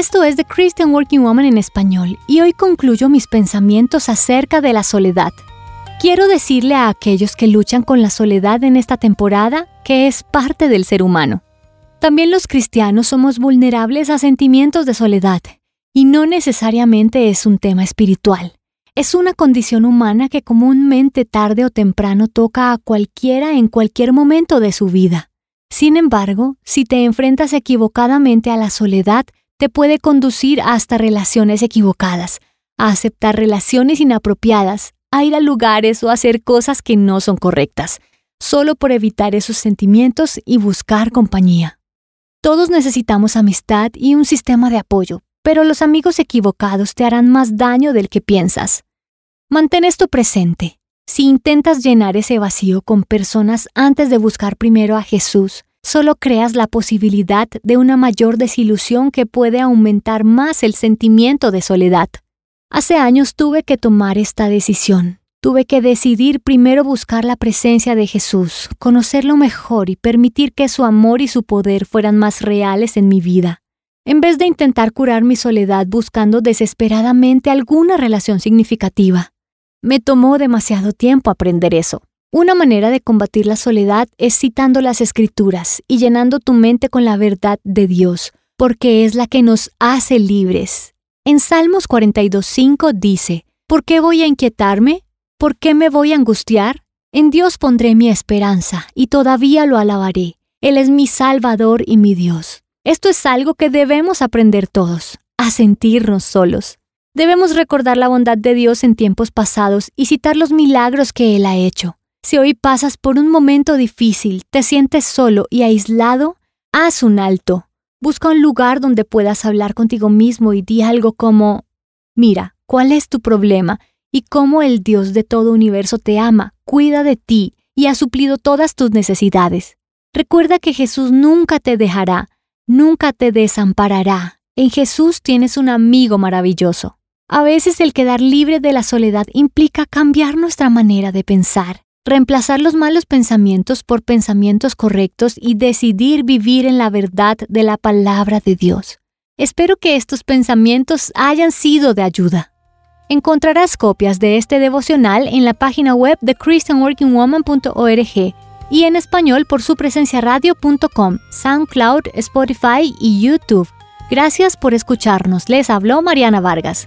Esto es The Christian Working Woman en español y hoy concluyo mis pensamientos acerca de la soledad. Quiero decirle a aquellos que luchan con la soledad en esta temporada que es parte del ser humano. También los cristianos somos vulnerables a sentimientos de soledad y no necesariamente es un tema espiritual. Es una condición humana que comúnmente tarde o temprano toca a cualquiera en cualquier momento de su vida. Sin embargo, si te enfrentas equivocadamente a la soledad, te puede conducir hasta relaciones equivocadas, a aceptar relaciones inapropiadas, a ir a lugares o hacer cosas que no son correctas, solo por evitar esos sentimientos y buscar compañía. Todos necesitamos amistad y un sistema de apoyo, pero los amigos equivocados te harán más daño del que piensas. Mantén esto presente. Si intentas llenar ese vacío con personas antes de buscar primero a Jesús, solo creas la posibilidad de una mayor desilusión que puede aumentar más el sentimiento de soledad. Hace años tuve que tomar esta decisión. Tuve que decidir primero buscar la presencia de Jesús, conocerlo mejor y permitir que su amor y su poder fueran más reales en mi vida en vez de intentar curar mi soledad buscando desesperadamente alguna relación significativa. Me tomó demasiado tiempo aprender eso. Una manera de combatir la soledad es citando las escrituras y llenando tu mente con la verdad de Dios, porque es la que nos hace libres. En Salmos 42.5 dice, ¿Por qué voy a inquietarme? ¿Por qué me voy a angustiar? En Dios pondré mi esperanza y todavía lo alabaré. Él es mi Salvador y mi Dios. Esto es algo que debemos aprender todos, a sentirnos solos. Debemos recordar la bondad de Dios en tiempos pasados y citar los milagros que Él ha hecho. Si hoy pasas por un momento difícil, te sientes solo y aislado, haz un alto. Busca un lugar donde puedas hablar contigo mismo y di algo como, mira, ¿cuál es tu problema? Y cómo el Dios de todo universo te ama, cuida de ti y ha suplido todas tus necesidades. Recuerda que Jesús nunca te dejará, nunca te desamparará. En Jesús tienes un amigo maravilloso. A veces el quedar libre de la soledad implica cambiar nuestra manera de pensar, reemplazar los malos pensamientos por pensamientos correctos y decidir vivir en la verdad de la palabra de Dios. Espero que estos pensamientos hayan sido de ayuda. Encontrarás copias de este devocional en la página web de christianworkingwoman.org y en español por su presencia radio.com, SoundCloud, Spotify y YouTube. Gracias por escucharnos. Les habló Mariana Vargas.